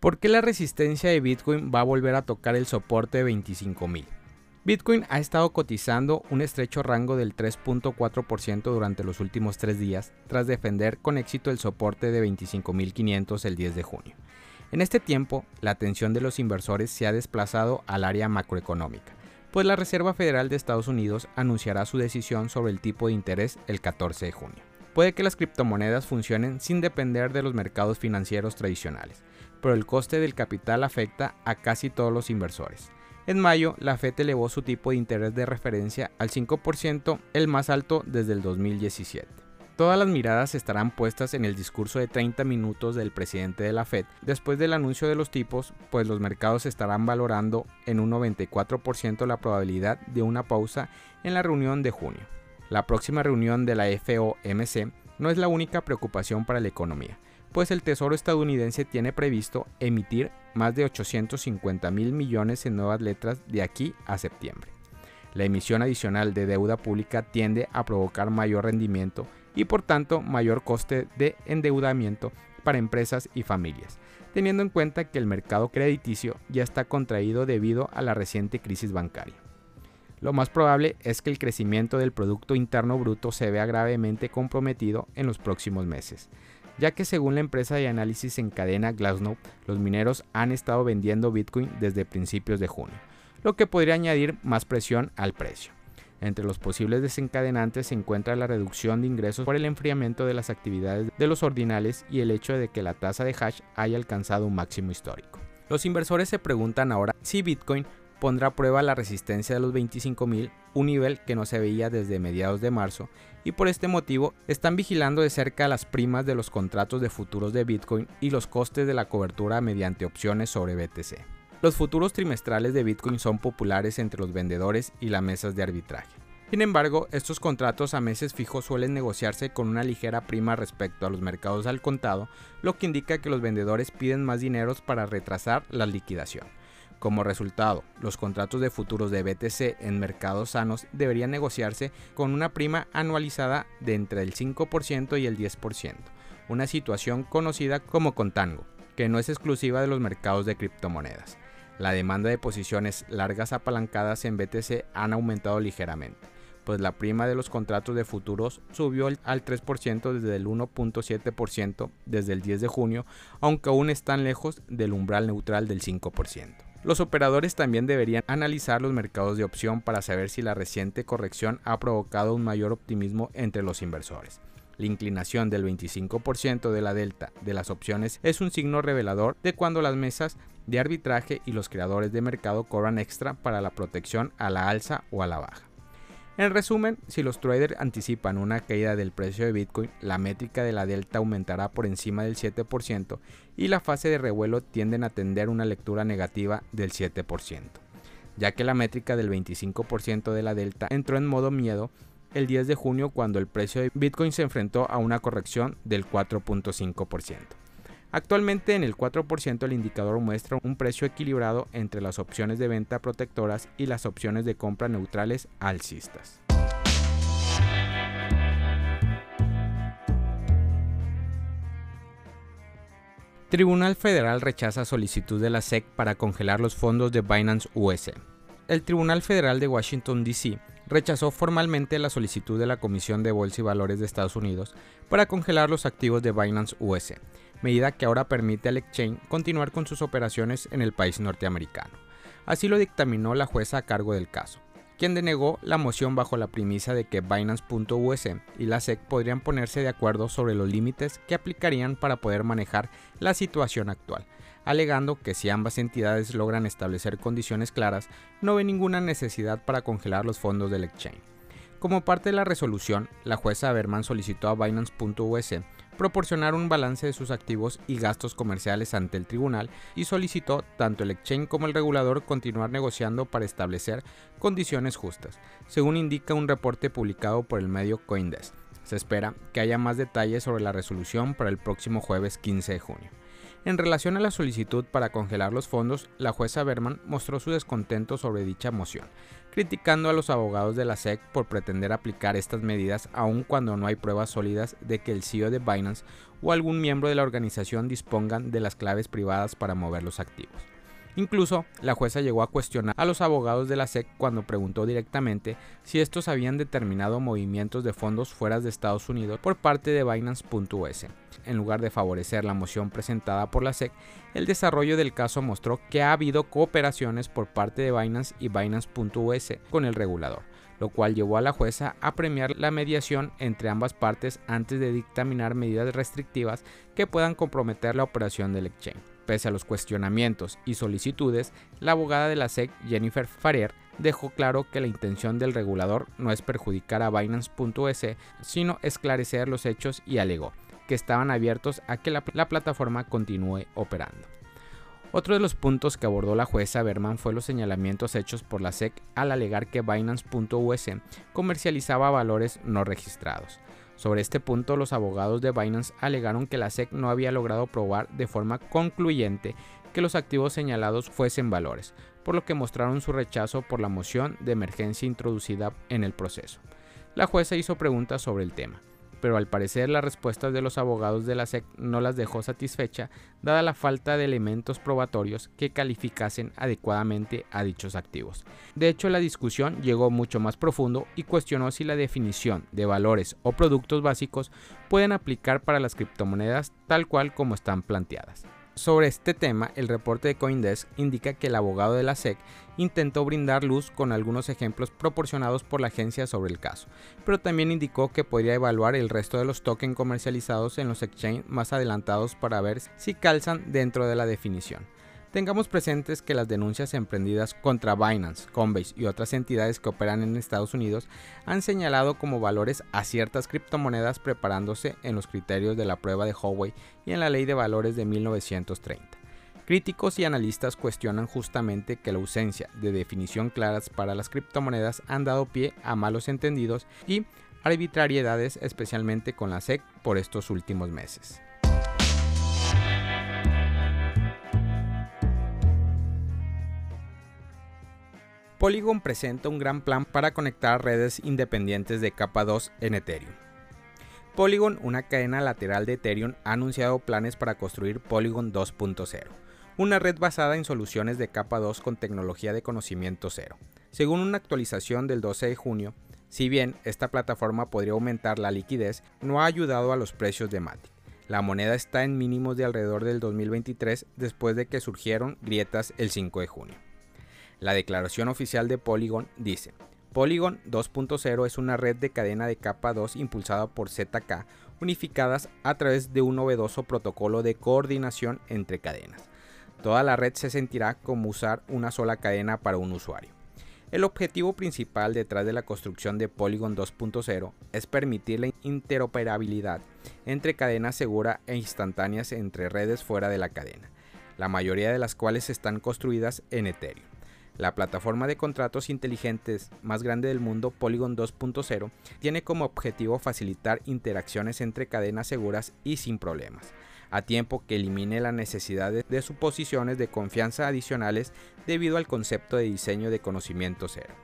¿Por qué la resistencia de Bitcoin va a volver a tocar el soporte de 25.000? Bitcoin ha estado cotizando un estrecho rango del 3.4% durante los últimos tres días, tras defender con éxito el soporte de 25.500 el 10 de junio. En este tiempo, la atención de los inversores se ha desplazado al área macroeconómica, pues la Reserva Federal de Estados Unidos anunciará su decisión sobre el tipo de interés el 14 de junio. Puede que las criptomonedas funcionen sin depender de los mercados financieros tradicionales, pero el coste del capital afecta a casi todos los inversores. En mayo, la FED elevó su tipo de interés de referencia al 5%, el más alto desde el 2017. Todas las miradas estarán puestas en el discurso de 30 minutos del presidente de la Fed después del anuncio de los tipos, pues los mercados estarán valorando en un 94% la probabilidad de una pausa en la reunión de junio. La próxima reunión de la FOMC no es la única preocupación para la economía, pues el Tesoro estadounidense tiene previsto emitir más de 850 mil millones en nuevas letras de aquí a septiembre. La emisión adicional de deuda pública tiende a provocar mayor rendimiento y por tanto mayor coste de endeudamiento para empresas y familias, teniendo en cuenta que el mercado crediticio ya está contraído debido a la reciente crisis bancaria. Lo más probable es que el crecimiento del Producto Interno Bruto se vea gravemente comprometido en los próximos meses, ya que según la empresa de análisis en cadena Glassnode, los mineros han estado vendiendo Bitcoin desde principios de junio, lo que podría añadir más presión al precio. Entre los posibles desencadenantes se encuentra la reducción de ingresos por el enfriamiento de las actividades de los ordinales y el hecho de que la tasa de hash haya alcanzado un máximo histórico. Los inversores se preguntan ahora si Bitcoin pondrá a prueba la resistencia de los 25.000, un nivel que no se veía desde mediados de marzo, y por este motivo están vigilando de cerca las primas de los contratos de futuros de Bitcoin y los costes de la cobertura mediante opciones sobre BTC. Los futuros trimestrales de Bitcoin son populares entre los vendedores y las mesas de arbitraje. Sin embargo, estos contratos a meses fijos suelen negociarse con una ligera prima respecto a los mercados al contado, lo que indica que los vendedores piden más dineros para retrasar la liquidación. Como resultado, los contratos de futuros de BTC en mercados sanos deberían negociarse con una prima anualizada de entre el 5% y el 10%, una situación conocida como contango, que no es exclusiva de los mercados de criptomonedas la demanda de posiciones largas apalancadas en BTC han aumentado ligeramente, pues la prima de los contratos de futuros subió al 3% desde el 1.7% desde el 10 de junio, aunque aún están lejos del umbral neutral del 5%. Los operadores también deberían analizar los mercados de opción para saber si la reciente corrección ha provocado un mayor optimismo entre los inversores. La inclinación del 25% de la delta de las opciones es un signo revelador de cuando las mesas de arbitraje y los creadores de mercado cobran extra para la protección a la alza o a la baja. En resumen, si los traders anticipan una caída del precio de Bitcoin, la métrica de la delta aumentará por encima del 7% y la fase de revuelo tienden a tender una lectura negativa del 7%, ya que la métrica del 25% de la delta entró en modo miedo el 10 de junio cuando el precio de Bitcoin se enfrentó a una corrección del 4.5%. Actualmente en el 4% el indicador muestra un precio equilibrado entre las opciones de venta protectoras y las opciones de compra neutrales alcistas. Tribunal Federal rechaza solicitud de la SEC para congelar los fondos de Binance US. El Tribunal Federal de Washington, D.C rechazó formalmente la solicitud de la Comisión de Bolsa y Valores de Estados Unidos para congelar los activos de Binance US, medida que ahora permite al exchange continuar con sus operaciones en el país norteamericano. Así lo dictaminó la jueza a cargo del caso, quien denegó la moción bajo la premisa de que Binance.us y la SEC podrían ponerse de acuerdo sobre los límites que aplicarían para poder manejar la situación actual, alegando que si ambas entidades logran establecer condiciones claras, no ve ninguna necesidad para congelar los fondos del exchange. Como parte de la resolución, la jueza Berman solicitó a Binance.us proporcionar un balance de sus activos y gastos comerciales ante el tribunal y solicitó tanto el exchange como el regulador continuar negociando para establecer condiciones justas, según indica un reporte publicado por el medio Coindesk. Se espera que haya más detalles sobre la resolución para el próximo jueves 15 de junio. En relación a la solicitud para congelar los fondos, la jueza Berman mostró su descontento sobre dicha moción, criticando a los abogados de la SEC por pretender aplicar estas medidas aun cuando no hay pruebas sólidas de que el CEO de Binance o algún miembro de la organización dispongan de las claves privadas para mover los activos. Incluso la jueza llegó a cuestionar a los abogados de la SEC cuando preguntó directamente si estos habían determinado movimientos de fondos fuera de Estados Unidos por parte de Binance.us. En lugar de favorecer la moción presentada por la SEC, el desarrollo del caso mostró que ha habido cooperaciones por parte de Binance y Binance.us con el regulador lo cual llevó a la jueza a premiar la mediación entre ambas partes antes de dictaminar medidas restrictivas que puedan comprometer la operación del exchange. Pese a los cuestionamientos y solicitudes, la abogada de la SEC, Jennifer Farrier, dejó claro que la intención del regulador no es perjudicar a Binance.es, sino esclarecer los hechos y alegó que estaban abiertos a que la, la plataforma continúe operando. Otro de los puntos que abordó la jueza Berman fue los señalamientos hechos por la SEC al alegar que Binance.us comercializaba valores no registrados. Sobre este punto, los abogados de Binance alegaron que la SEC no había logrado probar de forma concluyente que los activos señalados fuesen valores, por lo que mostraron su rechazo por la moción de emergencia introducida en el proceso. La jueza hizo preguntas sobre el tema pero al parecer las respuestas de los abogados de la SEC no las dejó satisfecha, dada la falta de elementos probatorios que calificasen adecuadamente a dichos activos. De hecho, la discusión llegó mucho más profundo y cuestionó si la definición de valores o productos básicos pueden aplicar para las criptomonedas tal cual como están planteadas. Sobre este tema, el reporte de Coindesk indica que el abogado de la SEC intentó brindar luz con algunos ejemplos proporcionados por la agencia sobre el caso, pero también indicó que podría evaluar el resto de los tokens comercializados en los exchanges más adelantados para ver si calzan dentro de la definición. Tengamos presentes que las denuncias emprendidas contra Binance, Coinbase y otras entidades que operan en Estados Unidos han señalado como valores a ciertas criptomonedas preparándose en los criterios de la prueba de Huawei y en la ley de valores de 1930. Críticos y analistas cuestionan justamente que la ausencia de definición claras para las criptomonedas han dado pie a malos entendidos y arbitrariedades especialmente con la SEC por estos últimos meses. Polygon presenta un gran plan para conectar redes independientes de capa 2 en Ethereum. Polygon, una cadena lateral de Ethereum, ha anunciado planes para construir Polygon 2.0, una red basada en soluciones de capa 2 con tecnología de conocimiento cero. Según una actualización del 12 de junio, si bien esta plataforma podría aumentar la liquidez, no ha ayudado a los precios de Matic. La moneda está en mínimos de alrededor del 2023 después de que surgieron grietas el 5 de junio. La declaración oficial de Polygon dice, Polygon 2.0 es una red de cadena de capa 2 impulsada por ZK, unificadas a través de un novedoso protocolo de coordinación entre cadenas. Toda la red se sentirá como usar una sola cadena para un usuario. El objetivo principal detrás de la construcción de Polygon 2.0 es permitir la interoperabilidad entre cadenas seguras e instantáneas entre redes fuera de la cadena, la mayoría de las cuales están construidas en Ethereum. La plataforma de contratos inteligentes más grande del mundo, Polygon 2.0, tiene como objetivo facilitar interacciones entre cadenas seguras y sin problemas, a tiempo que elimine la necesidad de suposiciones de confianza adicionales debido al concepto de diseño de conocimiento cero.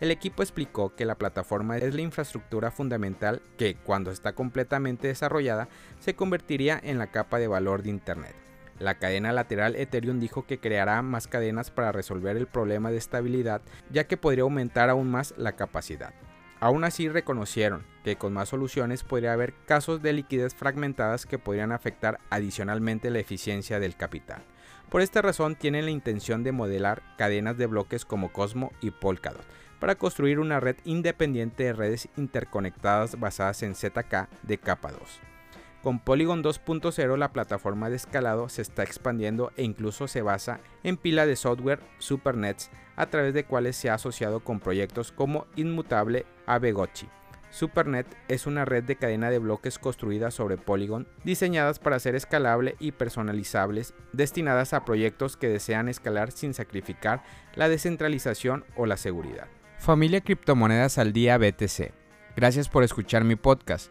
El equipo explicó que la plataforma es la infraestructura fundamental que, cuando está completamente desarrollada, se convertiría en la capa de valor de Internet la cadena lateral Ethereum dijo que creará más cadenas para resolver el problema de estabilidad, ya que podría aumentar aún más la capacidad. Aún así reconocieron que con más soluciones podría haber casos de liquidez fragmentadas que podrían afectar adicionalmente la eficiencia del capital. Por esta razón tienen la intención de modelar cadenas de bloques como Cosmo y Polkadot para construir una red independiente de redes interconectadas basadas en ZK de capa 2. Con Polygon 2.0 la plataforma de escalado se está expandiendo e incluso se basa en pila de software Supernets a través de cuales se ha asociado con proyectos como Inmutable Abegochi. Supernet es una red de cadena de bloques construida sobre Polygon, diseñadas para ser escalable y personalizables, destinadas a proyectos que desean escalar sin sacrificar la descentralización o la seguridad. Familia Criptomonedas al Día BTC. Gracias por escuchar mi podcast.